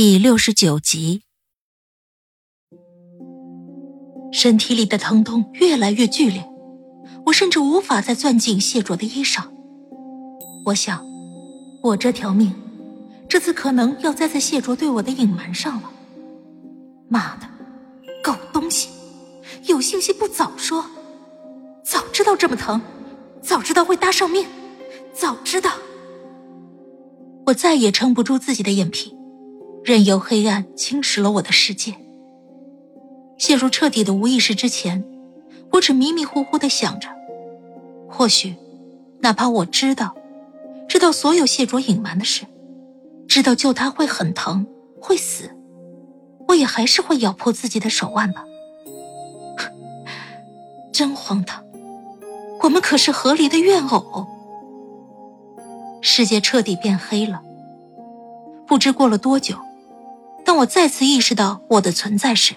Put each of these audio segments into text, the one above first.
第六十九集。身体里的疼痛越来越剧烈，我甚至无法再攥紧谢卓的衣裳。我想，我这条命，这次可能要栽在谢卓对我的隐瞒上了。妈的，狗东西，有信息不早说！早知道这么疼，早知道会搭上面，早知道……我再也撑不住自己的眼皮，任由黑暗侵蚀了我的世界。陷入彻底的无意识之前，我只迷迷糊糊的想着，或许，哪怕我知道，知道所有谢卓隐瞒的事，知道救他会很疼，会死，我也还是会咬破自己的手腕吧。真荒唐，我们可是河离的怨偶。世界彻底变黑了。不知过了多久，当我再次意识到我的存在时。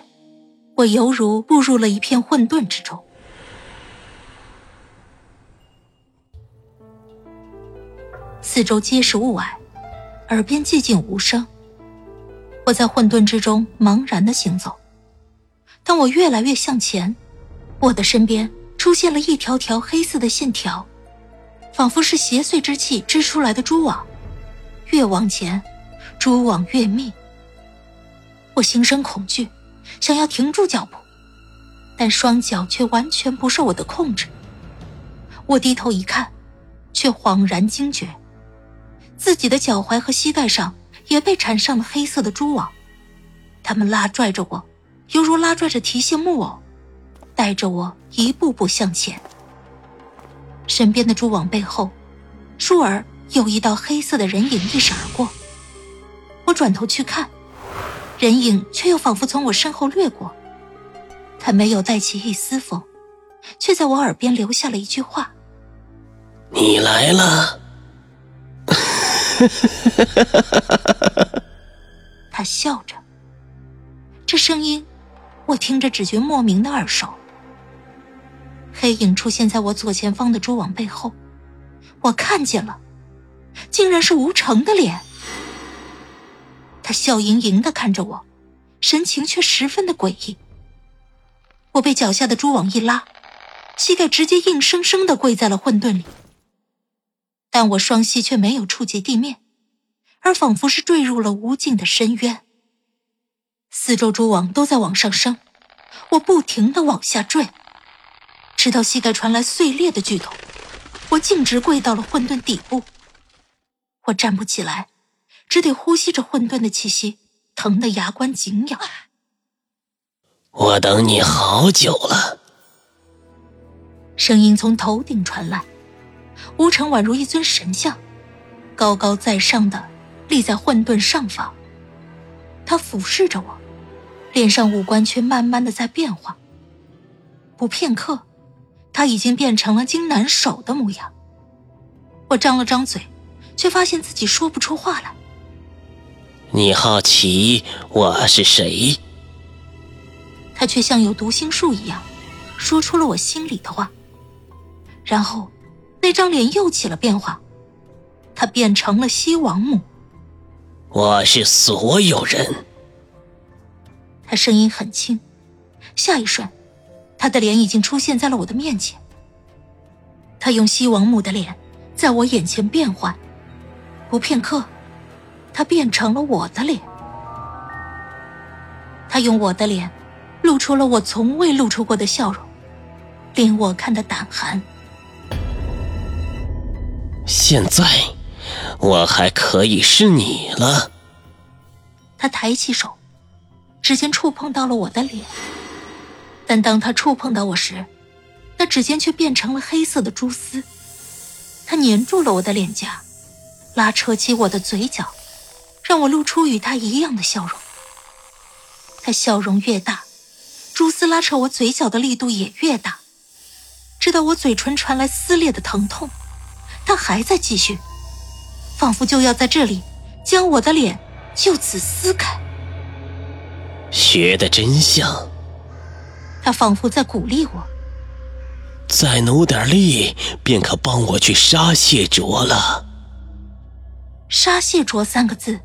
我犹如步入了一片混沌之中，四周皆是雾霭，耳边寂静无声。我在混沌之中茫然的行走。当我越来越向前，我的身边出现了一条条黑色的线条，仿佛是邪祟之气织出来的蛛网。越往前，蛛网越密。我心生恐惧。想要停住脚步，但双脚却完全不受我的控制。我低头一看，却恍然惊觉，自己的脚踝和膝盖上也被缠上了黑色的蛛网，他们拉拽着我，犹如拉拽着提线木偶，带着我一步步向前。身边的蛛网背后，倏儿有一道黑色的人影一闪而过，我转头去看。人影却又仿佛从我身后掠过，他没有带起一丝风，却在我耳边留下了一句话：“你来了。”他笑着，这声音我听着只觉莫名的耳熟。黑影出现在我左前方的蛛网背后，我看见了，竟然是吴成的脸。笑盈盈的看着我，神情却十分的诡异。我被脚下的蛛网一拉，膝盖直接硬生生的跪在了混沌里。但我双膝却没有触及地面，而仿佛是坠入了无尽的深渊。四周蛛网都在往上升，我不停的往下坠，直到膝盖传来碎裂的剧痛，我径直跪到了混沌底部。我站不起来。只得呼吸着混沌的气息，疼得牙关紧咬。我等你好久了。声音从头顶传来，吴成宛如一尊神像，高高在上的立在混沌上方。他俯视着我，脸上五官却慢慢的在变化。不片刻，他已经变成了金南守的模样。我张了张嘴，却发现自己说不出话来。你好奇我是谁？他却像有读心术一样，说出了我心里的话。然后，那张脸又起了变化，他变成了西王母。我是所有人。他声音很轻，下一瞬，他的脸已经出现在了我的面前。他用西王母的脸在我眼前变换，不片刻。他变成了我的脸，他用我的脸，露出了我从未露出过的笑容，令我看得胆寒。现在，我还可以是你了。他抬起手，指尖触碰到了我的脸，但当他触碰到我时，那指尖却变成了黑色的蛛丝，它粘住了我的脸颊。拉扯起我的嘴角，让我露出与他一样的笑容。他笑容越大，蛛丝拉扯我嘴角的力度也越大，直到我嘴唇传来撕裂的疼痛，他还在继续，仿佛就要在这里将我的脸就此撕开。学的真像，他仿佛在鼓励我。再努点力，便可帮我去杀谢卓了。杀谢卓三个字，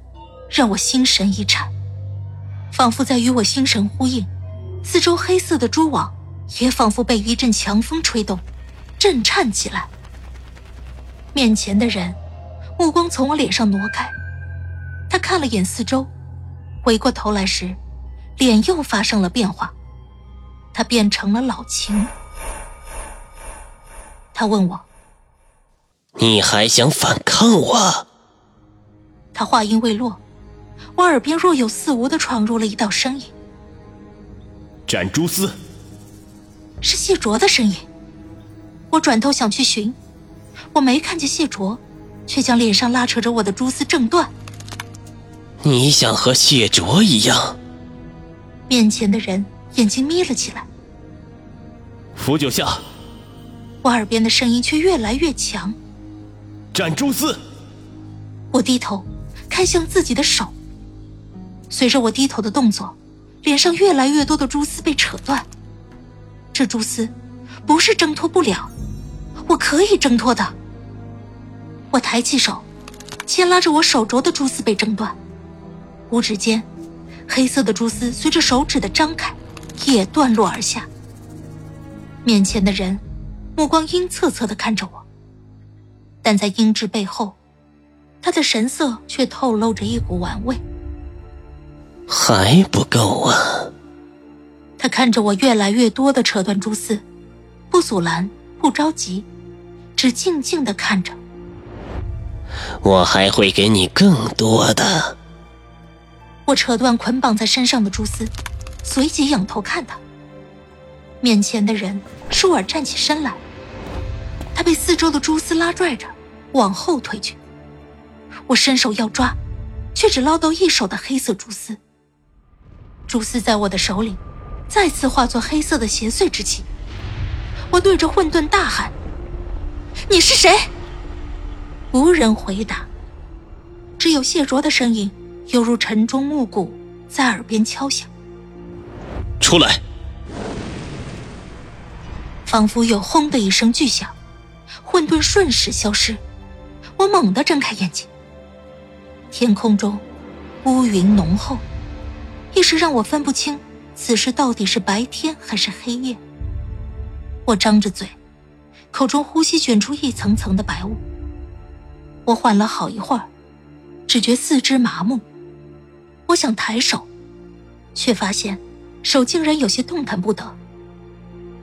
让我心神一颤，仿佛在与我心神呼应。四周黑色的蛛网，也仿佛被一阵强风吹动，震颤起来。面前的人，目光从我脸上挪开，他看了眼四周，回过头来时，脸又发生了变化，他变成了老秦。他问我：“你还想反抗我？”他话音未落，我耳边若有似无的闯入了一道声音：“斩蛛丝。”是谢卓的声音。我转头想去寻，我没看见谢卓，却将脸上拉扯着我的蛛丝挣断。你想和谢卓一样？面前的人眼睛眯了起来。扶九下。我耳边的声音却越来越强。斩蛛丝！我低头看向自己的手，随着我低头的动作，脸上越来越多的蛛丝被扯断。这蛛丝不是挣脱不了，我可以挣脱的。我抬起手，牵拉着我手镯的蛛丝被挣断，五指间，黑色的蛛丝随着手指的张开，也断落而下。面前的人。目光阴恻恻的看着我，但在阴鸷背后，他的神色却透露着一股玩味。还不够啊！他看着我越来越多的扯断蛛丝，不阻拦，不着急，只静静的看着。我还会给你更多的。我扯断捆绑在身上的蛛丝，随即仰头看他。面前的人倏尔站起身来。他被四周的蛛丝拉拽着往后退去，我伸手要抓，却只捞到一手的黑色蛛丝。蛛丝在我的手里，再次化作黑色的邪祟之气。我对着混沌大喊：“你是谁？”无人回答，只有谢卓的声音犹如晨钟暮鼓，在耳边敲响：“出来！”仿佛有轰的一声巨响。混沌瞬时消失，我猛地睁开眼睛。天空中乌云浓厚，一时让我分不清此时到底是白天还是黑夜。我张着嘴，口中呼吸卷出一层层的白雾。我缓了好一会儿，只觉四肢麻木。我想抬手，却发现手竟然有些动弹不得。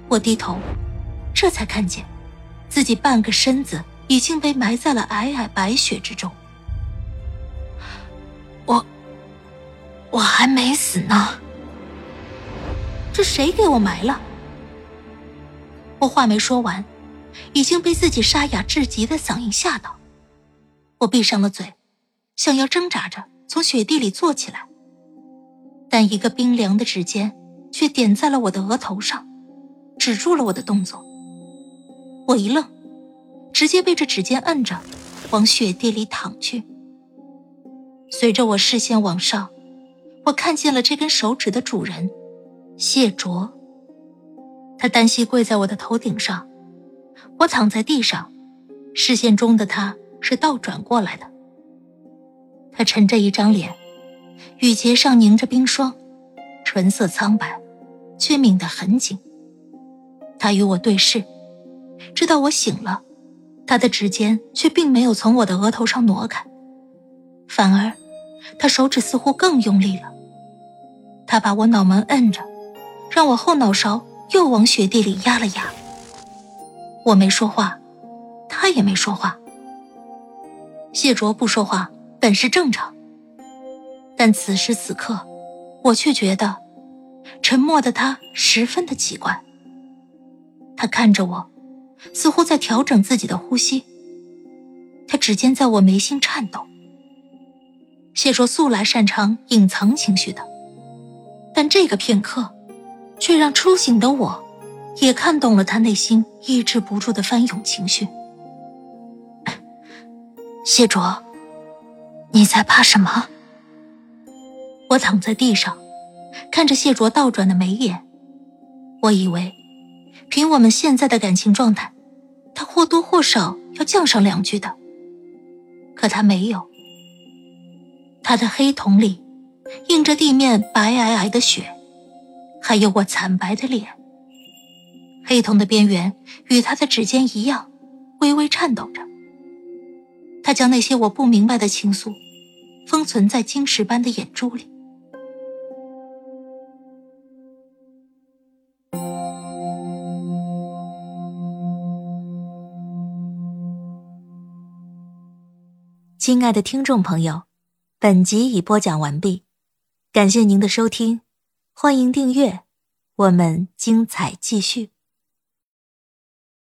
我低头，这才看见。自己半个身子已经被埋在了皑皑白雪之中，我还没死呢，这谁给我埋了？我话没说完，已经被自己沙哑至极的嗓音吓到，我闭上了嘴，想要挣扎着从雪地里坐起来，但一个冰凉的指尖却点在了我的额头上，止住了我的动作。我一愣，直接被这指尖摁着，往雪地里躺去。随着我视线往上，我看见了这根手指的主人，谢卓。他单膝跪在我的头顶上，我躺在地上，视线中的他是倒转过来的。他沉着一张脸，羽睫上凝着冰霜，唇色苍白，却抿得很紧。他与我对视。直到我醒了，他的指尖却并没有从我的额头上挪开，反而，他手指似乎更用力了。他把我脑门摁着，让我后脑勺又往雪地里压了压。我没说话，他也没说话。谢卓不说话本是正常，但此时此刻，我却觉得，沉默的他十分的奇怪。他看着我。似乎在调整自己的呼吸，他指尖在我眉心颤抖。谢卓素来擅长隐藏情绪的，但这个片刻，却让初醒的我，也看懂了他内心抑制不住的翻涌情绪。谢卓，你在怕什么？我躺在地上，看着谢卓倒转的眉眼，我以为，凭我们现在的感情状态，他或多或少要犟上两句的，可他没有。他的黑瞳里，映着地面白皑皑的雪，还有我惨白的脸。黑瞳的边缘与他的指尖一样，微微颤抖着。他将那些我不明白的情愫，封存在晶石般的眼珠里。亲爱的听众朋友。本集已播讲完毕，感谢您的收听，欢迎订阅，我们精彩继续。